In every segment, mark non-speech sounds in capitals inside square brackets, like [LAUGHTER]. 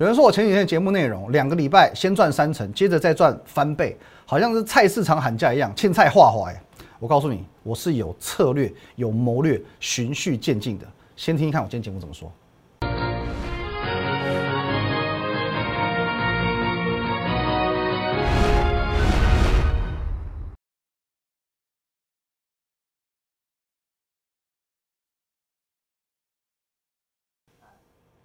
有人说我前几天的节目内容，两个礼拜先赚三成，接着再赚翻倍，好像是菜市场喊价一样，欠菜画画哎。我告诉你，我是有策略、有谋略、循序渐进的。先听一看我今天节目怎么说。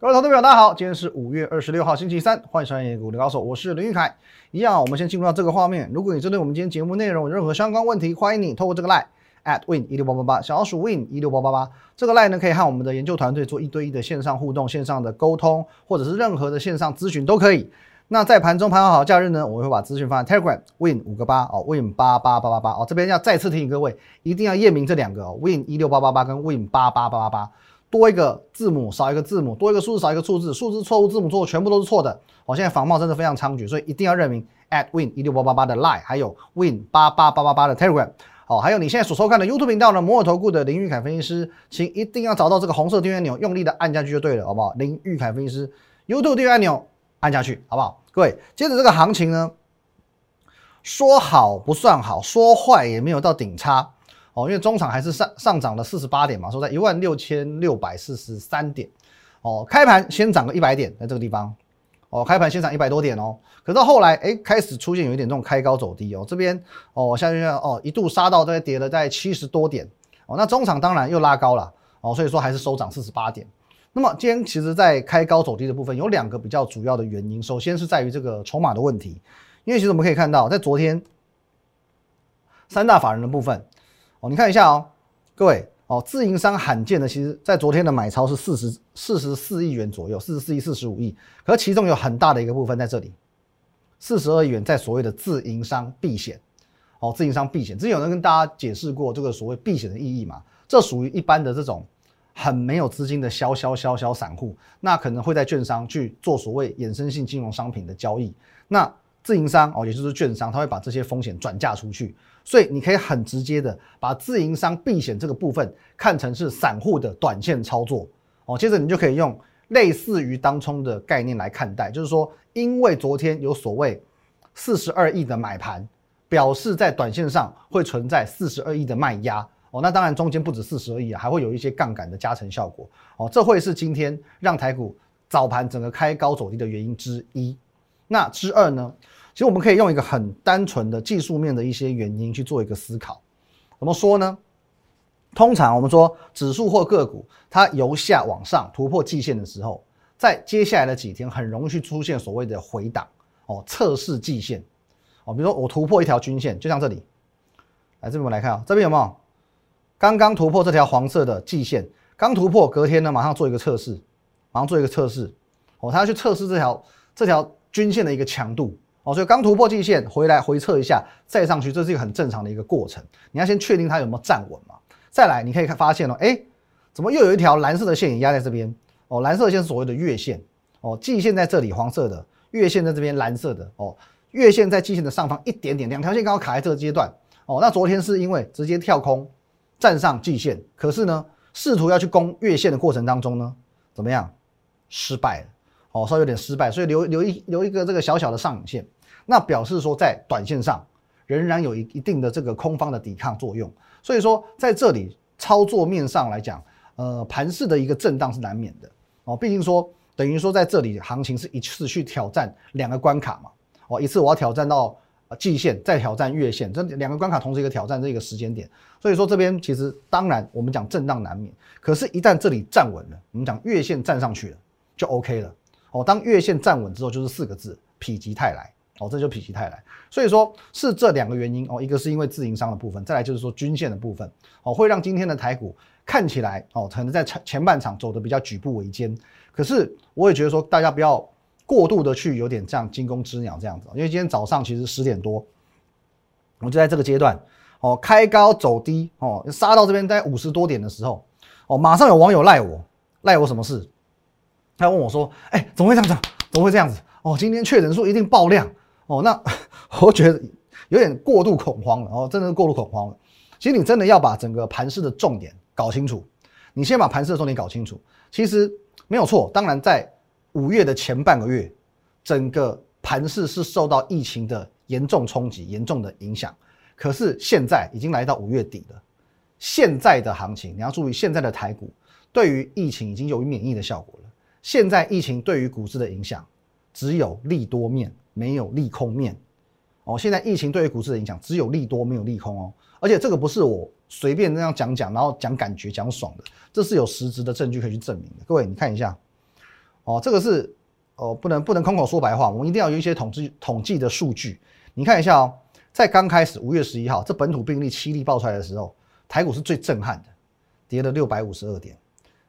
各位投资朋友，大家好，今天是五月二十六号，星期三，欢迎收看《股的高手》，我是林玉凯。一样，我们先进入到这个画面。如果你针对我们今天节目内容有任何相关问题，欢迎你透过这个 line at win 一六八八八，小老鼠 win 一六八八八，这个 line 呢可以和我们的研究团队做一对一的线上互动、线上的沟通，或者是任何的线上咨询都可以。那在盘中盘好假日呢，我会把资讯放在 Telegram win 五个八哦，win 八八八八八哦，这边要再次提醒各位，一定要验明这两个哦，win 一六八八八跟 win 八八八八八。多一个字母少一个字母，多一个数字少一个数字，数字错误字母错误全部都是错的。哦，现在仿冒真的非常猖獗，所以一定要认明 at win 一六八八八的 line，还有 win 八八八八八的 telegram。好，还有你现在所收看的 YouTube 频道呢，摩尔投顾的林玉凯分析师，请一定要找到这个红色订阅按钮，用力的按下去就对了，好不好？林玉凯分析师 YouTube 订阅按钮按下去，好不好？各位，接着这个行情呢，说好不算好，说坏也没有到顶差。哦，因为中场还是上上涨了四十八点嘛，收在一万六千六百四十三点。哦，开盘先涨个一百点，在这个地方。哦，开盘先涨一百多点哦，可到后来，哎，开始出现有一点这种开高走低哦。这边哦，下去哦，一度杀到这跌了在七十多点。哦，那中场当然又拉高了。哦，所以说还是收涨四十八点。那么今天其实在开高走低的部分有两个比较主要的原因，首先是在于这个筹码的问题，因为其实我们可以看到，在昨天三大法人的部分。你看一下哦，各位哦，自营商罕见的，其实在昨天的买超是四十四十四亿元左右，四十四亿、四十五亿，可其中有很大的一个部分在这里，四十二亿元在所谓的自营商避险，哦，自营商避险，之前有人跟大家解释过这个所谓避险的意义嘛？这属于一般的这种很没有资金的小小小小散户，那可能会在券商去做所谓衍生性金融商品的交易，那自营商哦，也就是券商，他会把这些风险转嫁出去。所以你可以很直接的把自营商避险这个部分看成是散户的短线操作哦，接着你就可以用类似于当冲的概念来看待，就是说，因为昨天有所谓四十二亿的买盘，表示在短线上会存在四十二亿的卖压哦，那当然中间不止四十二亿啊，还会有一些杠杆的加成效果哦，这会是今天让台股早盘整个开高走低的原因之一。那之二呢？其实我们可以用一个很单纯的技术面的一些原因去做一个思考，怎么说呢？通常我们说指数或个股它由下往上突破季线的时候，在接下来的几天很容易去出现所谓的回档哦，测试季线哦，比如说我突破一条均线，就像这里，来这边我们来看啊，这边有没有刚刚突破这条黄色的季线？刚突破，隔天呢马上做一个测试，马上做一个测试哦，它要去测试这条这条均线的一个强度。哦，所以刚突破季线回来回测一下，再上去，这是一个很正常的一个过程。你要先确定它有没有站稳嘛？再来，你可以看发现哦，哎，怎么又有一条蓝色的线也压在这边？哦，蓝色线是所谓的月线。哦，季线在这里，黄色的月线在这边，蓝色的。哦，月线在季线的上方一点点，两条线刚好卡在这个阶段。哦，那昨天是因为直接跳空站上季线，可是呢，试图要去攻月线的过程当中呢，怎么样？失败了。哦，稍微有点失败，所以留留一留一个这个小小的上影线。那表示说，在短线上仍然有一一定的这个空方的抵抗作用，所以说在这里操作面上来讲，呃，盘势的一个震荡是难免的哦。毕竟说等于说在这里行情是一次去挑战两个关卡嘛，哦，一次我要挑战到季线，再挑战月线，这两个关卡同时一个挑战这个时间点，所以说这边其实当然我们讲震荡难免，可是，一旦这里站稳了，我们讲月线站上去了就 OK 了哦。当月线站稳之后，就是四个字：否极泰来。哦，这就否极泰来，所以说是这两个原因哦，一个是因为自营商的部分，再来就是说均线的部分哦，会让今天的台股看起来哦，可能在前前半场走的比较举步维艰。可是我也觉得说，大家不要过度的去有点这样惊弓之鸟这样子，因为今天早上其实十点多，我就在这个阶段哦，开高走低哦，杀到这边在五十多点的时候哦，马上有网友赖我，赖我什么事？他问我说，哎，怎么会这样子？怎么会这样子？哦，今天确诊数一定爆量。哦，那 [LAUGHS] 我觉得有点过度恐慌了哦，真的是过度恐慌了。其实你真的要把整个盘势的重点搞清楚，你先把盘势的重点搞清楚。其实没有错，当然在五月的前半个月，整个盘市是受到疫情的严重冲击、严重的影响。可是现在已经来到五月底了，现在的行情你要注意，现在的台股对于疫情已经有免疫的效果了。现在疫情对于股市的影响只有利多面，没有利空面。哦，现在疫情对于股市的影响只有利多，没有利空哦。而且这个不是我随便那样讲讲，然后讲感觉讲爽的，这是有实质的证据可以去证明的。各位，你看一下，哦，这个是哦，不能不能空口说白话，我们一定要有一些统计统计的数据。你看一下哦，在刚开始五月十一号这本土病例七例爆出来的时候，台股是最震撼的，跌了六百五十二点。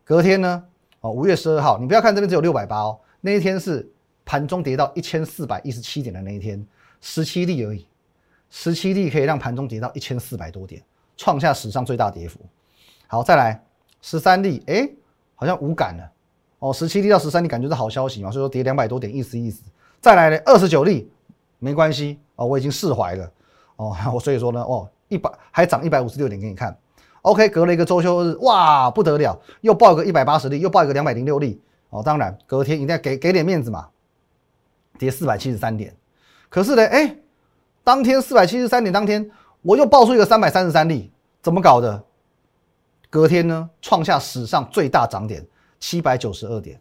隔天呢，哦，五月十二号，你不要看这边只有六百八哦，那一天是盘中跌到一千四百一十七点的那一天，十七例而已。十七例可以让盘中跌到一千四百多点，创下史上最大跌幅。好，再来十三例，哎，好像无感了。哦，十七例到十三例，感觉是好消息嘛，所以说跌两百多点，意思意思。再来呢，二十九例，没关系哦，我已经释怀了。哦，我 [LAUGHS] 所以说呢，哦，一百还涨一百五十六点给你看。OK，隔了一个周休日，哇，不得了，又报一个一百八十例，又报一个两百零六例。哦，当然隔天一定要给给点面子嘛，跌四百七十三点。可是呢，哎。当天四百七十三点，当天我又爆出一个三百三十三例，怎么搞的？隔天呢，创下史上最大涨点七百九十二点。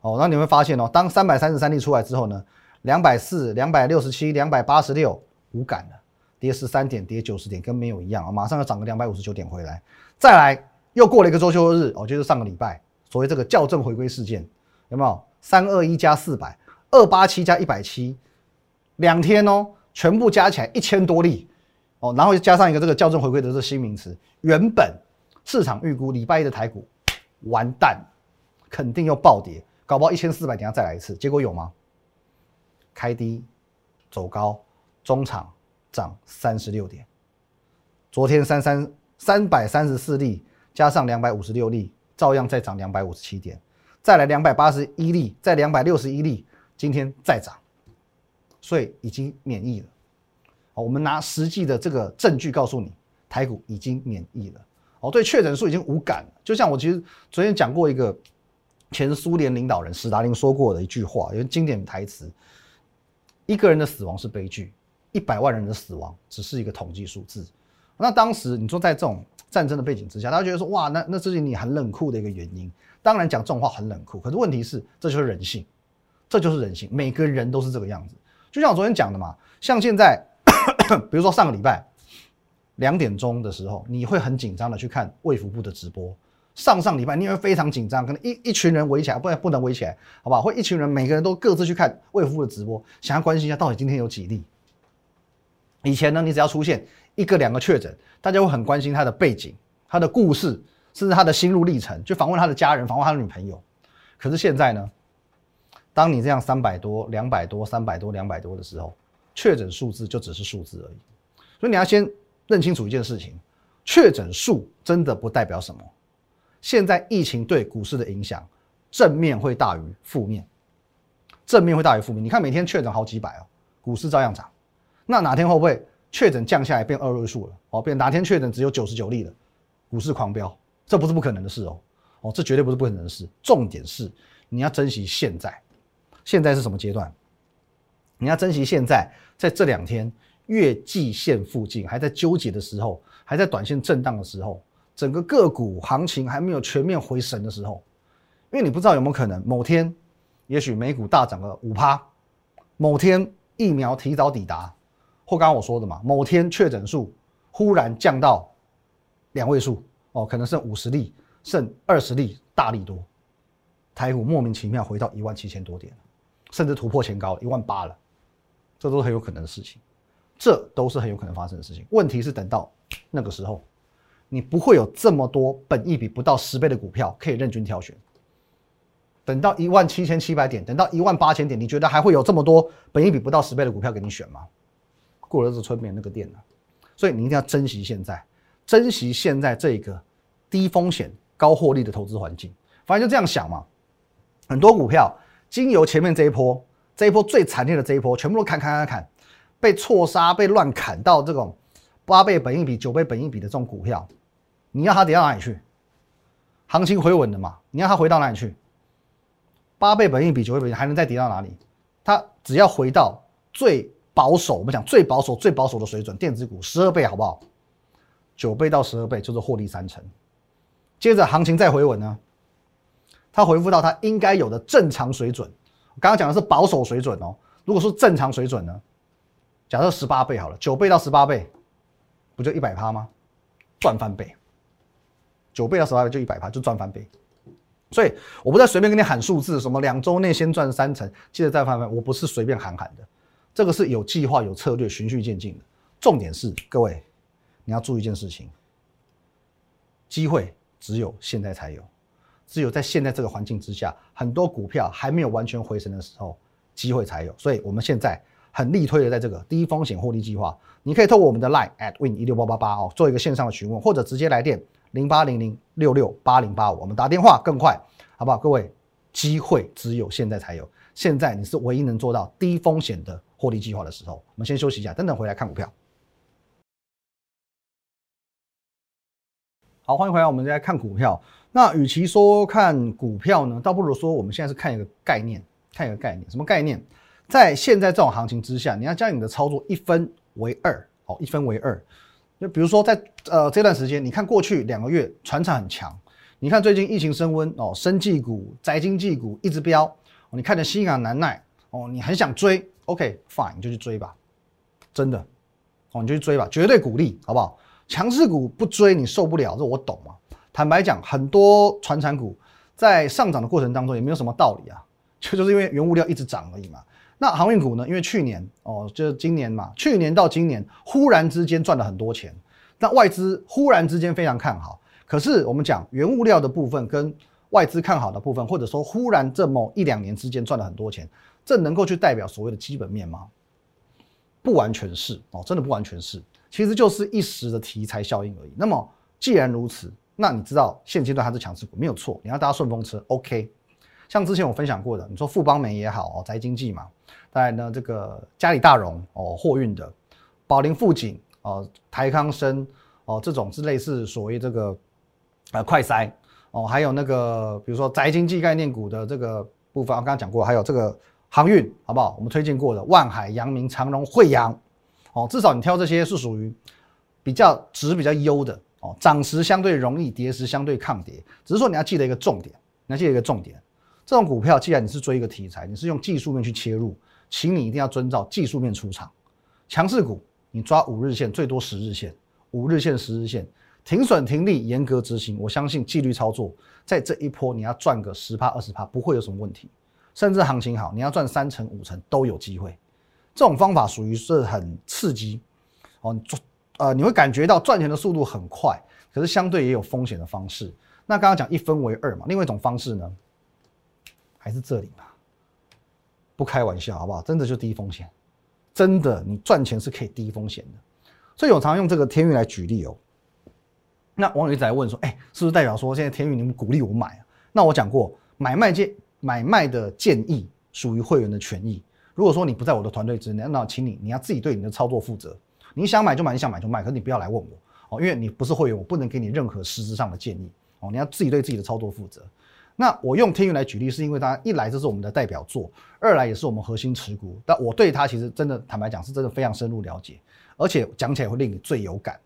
哦，那你会发现哦，当三百三十三例出来之后呢，两百四、两百六十七、两百八十六无感了，跌十三点，跌九十点，跟没有一样啊，马上要涨个两百五十九点回来。再来，又过了一个周休日，哦，就是上个礼拜，所谓这个校正回归事件，有没有？三二一加四百，二八七加一百七，两天哦。全部加起来一千多例，哦，然后加上一个这个校正回归的这新名词，原本市场预估礼拜一的台股完蛋，肯定又暴跌，搞不好一千四百点要再来一次，结果有吗？开低走高，中场涨三十六点，昨天三三三百三十四例加上两百五十六例，照样再涨两百五十七点，再来两百八十一例，再两百六十一例，今天再涨。所以已经免疫了，我们拿实际的这个证据告诉你，台股已经免疫了，哦，对确诊数已经无感了。就像我其实昨天讲过一个前苏联领导人史达林说过的一句话，有经典台词：一个人的死亡是悲剧，一百万人的死亡只是一个统计数字。那当时你说在这种战争的背景之下，大家觉得说哇，那那这是你很冷酷的一个原因。当然讲这种话很冷酷，可是问题是这就是人性，这就是人性，每个人都是这个样子。就像我昨天讲的嘛，像现在，[COUGHS] 比如说上个礼拜两点钟的时候，你会很紧张的去看卫福部的直播。上上礼拜你会非常紧张，可能一一群人围起来，不然不能围起来，好不好？会一群人每个人都各自去看卫福部的直播，想要关心一下到底今天有几例。以前呢，你只要出现一个两个确诊，大家会很关心他的背景、他的故事，甚至他的心路历程，就访问他的家人、访问他的女朋友。可是现在呢？当你这样三百多、两百多、三百多、两百多的时候，确诊数字就只是数字而已。所以你要先认清楚一件事情：确诊数真的不代表什么。现在疫情对股市的影响，正面会大于负面，正面会大于负面。你看每天确诊好几百哦，股市照样涨。那哪天会不会确诊降下来变二位数了？哦，变哪天确诊只有九十九例了，股市狂飙？这不是不可能的事哦。哦，这绝对不是不可能的事。重点是你要珍惜现在。现在是什么阶段？你要珍惜现在，在这两天月季线附近还在纠结的时候，还在短线震荡的时候，整个个股行情还没有全面回神的时候，因为你不知道有没有可能某天，也许美股大涨了五趴，某天疫苗提早抵达，或刚刚我说的嘛，某天确诊数忽然降到两位数，哦，可能剩五十例，剩二十例，大力多，台股莫名其妙回到一万七千多点。甚至突破前高一万八了，这都是很有可能的事情，这都是很有可能发生的事情。问题是等到那个时候，你不会有这么多本益比不到十倍的股票可以任君挑选。等到一万七千七百点，等到一万八千点，你觉得还会有这么多本益比不到十倍的股票给你选吗？过了这村没那个店了。所以你一定要珍惜现在，珍惜现在这个低风险高获利的投资环境。反正就这样想嘛，很多股票。经由前面这一波，这一波最惨烈的这一波，全部都砍砍砍砍，被错杀、被乱砍到这种八倍本一比、九倍本一比的这种股票，你要它跌到哪里去？行情回稳了嘛？你要它回到哪里去？八倍本一比、九倍本益还能再跌到哪里？它只要回到最保守，我们讲最保守、最保守的水准，电子股十二倍好不好？九倍到十二倍就是获利三成。接着行情再回稳呢，它回复到它应该有的正常水准。我刚刚讲的是保守水准哦，如果说正常水准呢，假设十八倍好了，九倍到十八倍，不就一百趴吗？赚翻倍。九倍到十八倍就一百趴，就赚翻倍。所以我不再随便跟你喊数字，什么两周内先赚三成，接着再翻番，我不是随便喊喊的，这个是有计划、有策略、循序渐进的。重点是各位，你要注意一件事情：机会只有现在才有，只有在现在这个环境之下，很多股票还没有完全回升的时候，机会才有。所以我们现在很力推的，在这个低风险获利计划，你可以透过我们的 Line at win 一六八八八哦，做一个线上的询问，或者直接来电。零八零零六六八零八五，我们打电话更快，好不好？各位，机会只有现在才有，现在你是唯一能做到低风险的获利计划的时候。我们先休息一下，等等回来看股票。好，欢迎回来，我们再来看股票。那与其说看股票呢，倒不如说我们现在是看一个概念，看一个概念，什么概念？在现在这种行情之下，你要将你的操作一分为二，哦，一分为二。就比如说，在呃这段时间，你看过去两个月船厂很强，你看最近疫情升温哦，生技股、宅经济股一直飙，你看着心痒难耐哦，你很想追，OK fine，你就去追吧，真的哦，你就去追吧，绝对鼓励，好不好？强势股不追你受不了，这我懂啊。坦白讲，很多船产股在上涨的过程当中也没有什么道理啊，就就是因为原物料一直涨而已嘛。那航运股呢？因为去年哦，就是今年嘛，去年到今年忽然之间赚了很多钱，那外资忽然之间非常看好。可是我们讲原物料的部分跟外资看好的部分，或者说忽然这么一两年之间赚了很多钱，这能够去代表所谓的基本面吗？不完全是哦，真的不完全是，其实就是一时的题材效应而已。那么既然如此，那你知道现阶段它是强势股没有错，你要搭顺风车，OK。像之前我分享过的，你说富邦煤也好哦，宅经济嘛，当然呢，这个嘉里大荣哦，货运的，宝林富锦哦，台康生哦，这种是类似所谓这个呃快筛哦，还有那个比如说宅经济概念股的这个部分，我刚刚讲过，还有这个航运好不好？我们推荐过的万海、阳明、长荣、惠阳哦，至少你挑这些是属于比较值比较优的哦，涨时相对容易，跌时相对抗跌，只是说你要记得一个重点，你要记得一个重点。这种股票，既然你是追一个题材，你是用技术面去切入，请你一定要遵照技术面出场。强势股，你抓五日线，最多十日线，五日线、十日线，停损停利，严格执行。我相信纪律操作，在这一波你要赚个十趴、二十趴，不会有什么问题。甚至行情好，你要赚三成、五成都有机会。这种方法属于是很刺激哦，你赚呃，你会感觉到赚钱的速度很快，可是相对也有风险的方式。那刚刚讲一分为二嘛，另外一种方式呢？还是这里嘛，不开玩笑好不好？真的就低风险，真的你赚钱是可以低风险的。所以我常用这个天运来举例哦。那网友一直在问说，哎，是不是代表说现在天运你们鼓励我买啊？那我讲过，买卖界买卖的建议属于会员的权益。如果说你不在我的团队之内，那请你你要自己对你的操作负责。你想买就买，你想买就卖，可是你不要来问我哦，因为你不是会员，我不能给你任何实质上的建议哦。你要自己对自己的操作负责。那我用天运来举例，是因为它一来这是我们的代表作，二来也是我们核心持股。但我对它其实真的坦白讲，是真的非常深入了解，而且讲起来会令你最有感。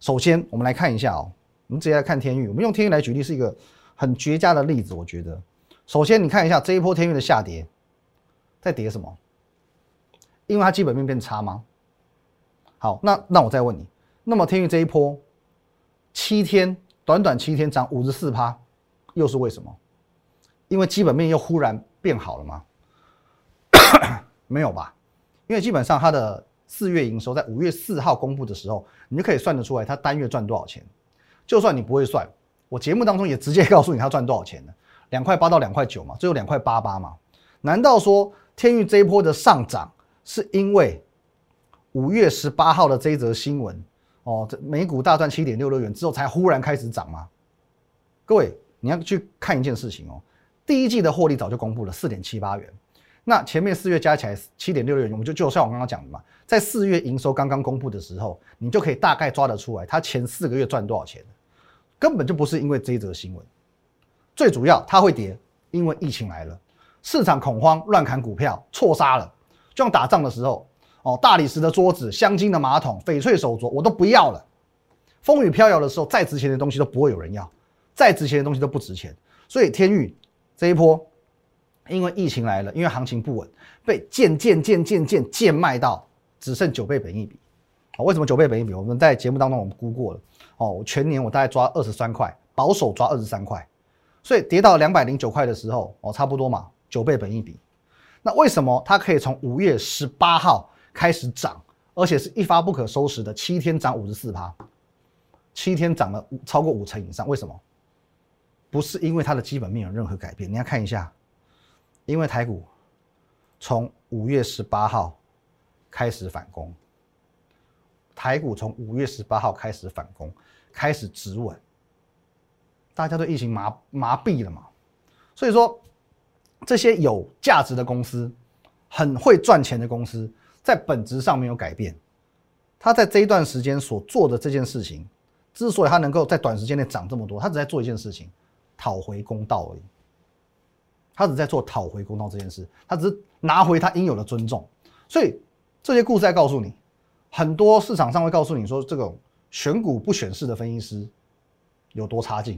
首先，我们来看一下哦，我们直接来看天运。我们用天运来举例是一个很绝佳的例子，我觉得。首先，你看一下这一波天运的下跌，在跌什么？因为它基本面变差吗？好，那那我再问你，那么天运这一波七天，短短七天涨五十四趴，又是为什么？因为基本面又忽然变好了吗？[COUGHS] 没有吧，因为基本上它的四月营收在五月四号公布的时候，你就可以算得出来它单月赚多少钱。就算你不会算，我节目当中也直接告诉你它赚多少钱了，两块八到两块九嘛，最后两块八八嘛。难道说天域这一波的上涨是因为五月十八号的这一则新闻哦，这美股大赚七点六六元之后才忽然开始涨吗？各位，你要去看一件事情哦。第一季的获利早就公布了四点七八元，那前面四月加起来七点六六元，我们就就像我刚刚讲的嘛，在四月营收刚刚公布的时候，你就可以大概抓得出来，它前四个月赚多少钱，根本就不是因为这一则新闻，最主要它会跌，因为疫情来了，市场恐慌，乱砍股票，错杀了。就像打仗的时候，哦，大理石的桌子、镶金的马桶、翡翠手镯，我都不要了。风雨飘摇的时候，再值钱的东西都不会有人要，再值钱的东西都不值钱。所以天域这一波，因为疫情来了，因为行情不稳，被渐渐渐渐渐贱卖到只剩九倍本一比。啊，为什么九倍本一比？我们在节目当中我们估过了。哦，全年我大概抓二十三块，保守抓二十三块，所以跌到两百零九块的时候，哦，差不多嘛，九倍本一比。那为什么它可以从五月十八号开始涨，而且是一发不可收拾的七天涨五十四趴，七天涨了五超过五成以上？为什么？不是因为它的基本面有任何改变，你要看一下，因为台股从五月十八号开始反攻，台股从五月十八号开始反攻，开始止稳，大家对疫情麻麻痹了嘛，所以说。这些有价值的公司，很会赚钱的公司，在本质上没有改变。他在这一段时间所做的这件事情，之所以他能够在短时间内涨这么多，他只在做一件事情，讨回公道而已。他只在做讨回公道这件事，他只是拿回他应有的尊重。所以这些故事在告诉你，很多市场上会告诉你说，这种选股不选市的分析师有多差劲。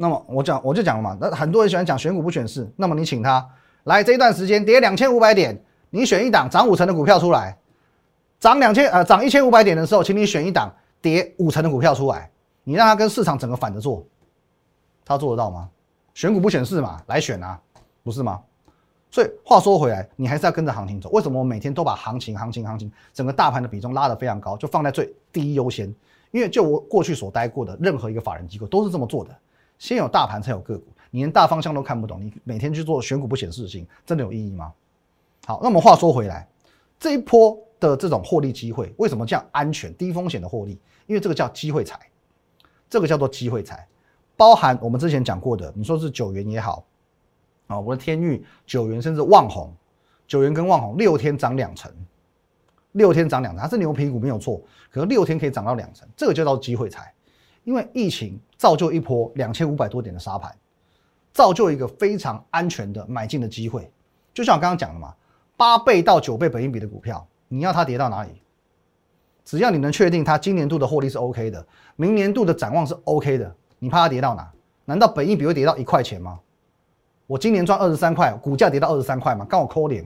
那么我讲我就讲了嘛，那很多人喜欢讲选股不选市，那么你请他来这一段时间跌两千五百点，你选一档涨五成的股票出来，涨两千呃涨一千五百点的时候，请你选一档跌五成的股票出来，你让他跟市场整个反着做，他做得到吗？选股不选市嘛，来选啊，不是吗？所以话说回来，你还是要跟着行情走。为什么我每天都把行情、行情、行情整个大盘的比重拉得非常高，就放在最第一优先？因为就我过去所待过的任何一个法人机构都是这么做的。先有大盘才有个股，你连大方向都看不懂，你每天去做选股不显示性，真的有意义吗？好，那么话说回来，这一波的这种获利机会，为什么叫安全低风险的获利？因为这个叫机会财，这个叫做机会财，包含我们之前讲过的，你说是九元也好，啊，我的天域九元甚至旺红，九元跟旺红六天涨两成，六天涨两成，它是牛皮股没有错，可是六天可以涨到两成，这个就叫机会财。因为疫情造就一波两千五百多点的沙盘，造就一个非常安全的买进的机会。就像我刚刚讲的嘛，八倍到九倍本益比的股票，你要它跌到哪里？只要你能确定它今年度的获利是 OK 的，明年度的展望是 OK 的，你怕它跌到哪？难道本益比会跌到一块钱吗？我今年赚二十三块，股价跌到二十三块吗？刚好扣脸，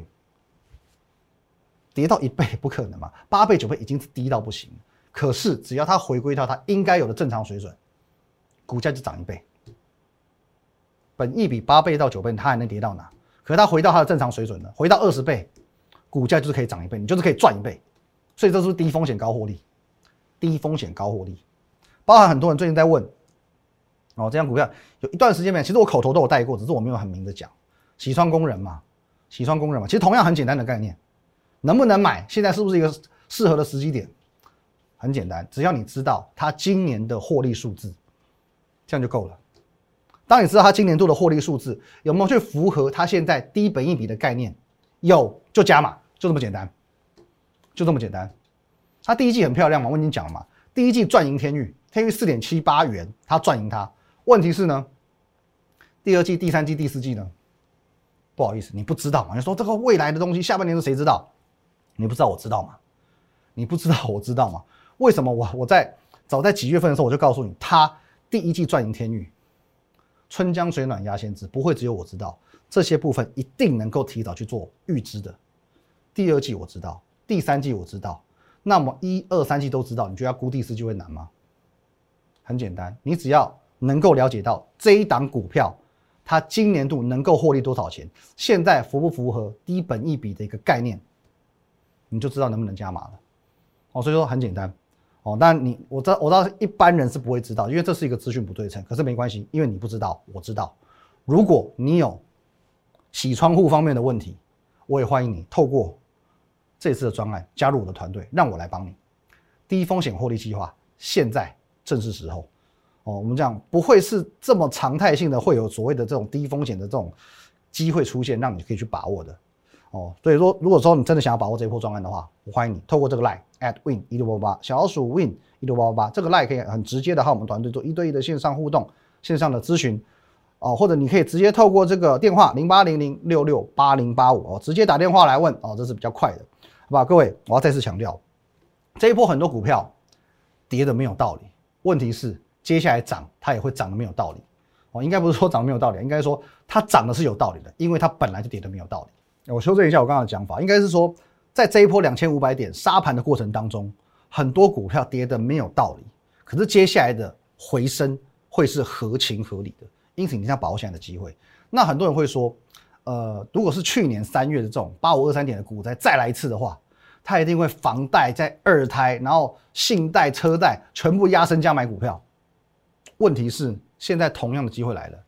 跌到一倍不可能嘛？八倍九倍已经低到不行。可是，只要它回归到它应该有的正常水准，股价就涨一倍。本一比八倍到九倍，它还能跌到哪？可是它回到它的正常水准了，回到二十倍，股价就是可以涨一倍，你就是可以赚一倍。所以这是低风险高获利，低风险高获利。包含很多人最近在问，哦，这样股票有一段时间没有，其实我口头都有带过，只是我没有很明的讲。洗窗工人嘛，洗窗工人嘛，其实同样很简单的概念，能不能买？现在是不是一个适合的时机点？很简单，只要你知道它今年的获利数字，这样就够了。当你知道它今年度的获利数字有没有去符合它现在低本益比的概念，有就加码，就这么简单，就这么简单。它第一季很漂亮嘛，我已经讲了嘛，第一季赚赢天域，天域四点七八元，它赚赢它。问题是呢，第二季、第三季、第四季呢？不好意思，你不知道嘛？你说这个未来的东西，下半年是谁知道？你不知道，我知道吗？你不知道，我知道吗？为什么我我在早在几月份的时候我就告诉你，他第一季赚赢天域，春江水暖鸭先知，不会只有我知道这些部分一定能够提早去做预知的。第二季我知道，第三季我知道，那么一二三季都知道，你觉得要估第四季会难吗？很简单，你只要能够了解到这一档股票它今年度能够获利多少钱，现在符不符合低本一比的一个概念，你就知道能不能加码了。哦，所以说很简单。哦，但你我知道，我知道一般人是不会知道，因为这是一个资讯不对称。可是没关系，因为你不知道，我知道。如果你有洗窗户方面的问题，我也欢迎你透过这次的专案加入我的团队，让我来帮你。低风险获利计划现在正是时候。哦，我们讲不会是这么常态性的，会有所谓的这种低风险的这种机会出现，让你可以去把握的。哦，所以说，如果说你真的想要把握这一波专案的话，我欢迎你透过这个 line at win 一六八八小老鼠 win 一六八八八这个 line 可以很直接的和我们团队做一对一的线上互动、线上的咨询。哦，或者你可以直接透过这个电话零八零零六六八零八五哦，直接打电话来问哦，这是比较快的，好吧？各位，我要再次强调，这一波很多股票跌的没有道理，问题是接下来涨它也会涨的没有道理哦，应该不是说涨没有道理，应该说它涨的是有道理的，因为它本来就跌的没有道理。我修正一下我刚刚的讲法，应该是说在这一波两千五百点杀盘的过程当中，很多股票跌的没有道理，可是接下来的回升会是合情合理的。因此，你要把握现在的机会。那很多人会说，呃，如果是去年三月的这种八五二三点的股灾再来一次的话，他一定会房贷在二胎，然后信贷、车贷全部压身价买股票。问题是，现在同样的机会来了，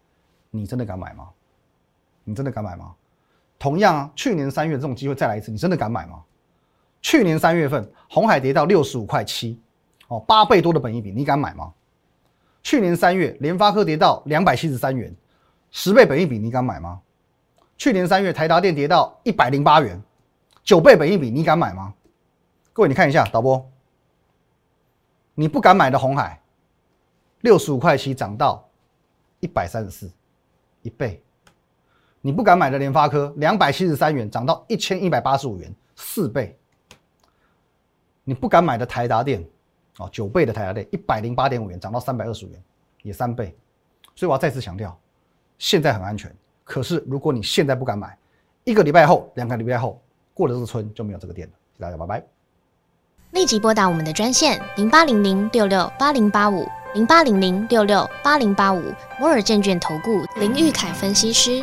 你真的敢买吗？你真的敢买吗？同样啊，去年三月这种机会再来一次，你真的敢买吗？去年三月份，红海跌到六十五块七，哦，八倍多的本益比，你敢买吗？去年三月，联发科跌到两百七十三元，十倍本益比，你敢买吗？去年三月，台达电跌到一百零八元，九倍本益比，你敢买吗？各位，你看一下导播，你不敢买的红海，六十五块七涨到一百三十四，一倍；你不敢买的联发科，两百七十三元涨到一千一百八十五元，四倍；你不敢买的台达电。哦，九倍的台达电一百零八点五元涨到三百二十五元，也三倍，所以我要再次强调，现在很安全。可是如果你现在不敢买，一个礼拜后、两个礼拜后过了这个村就没有这个店了。大家拜拜。立即拨打我们的专线零八零零六六八零八五零八零零六六八零八五摩尔证券投顾林玉凯分析师。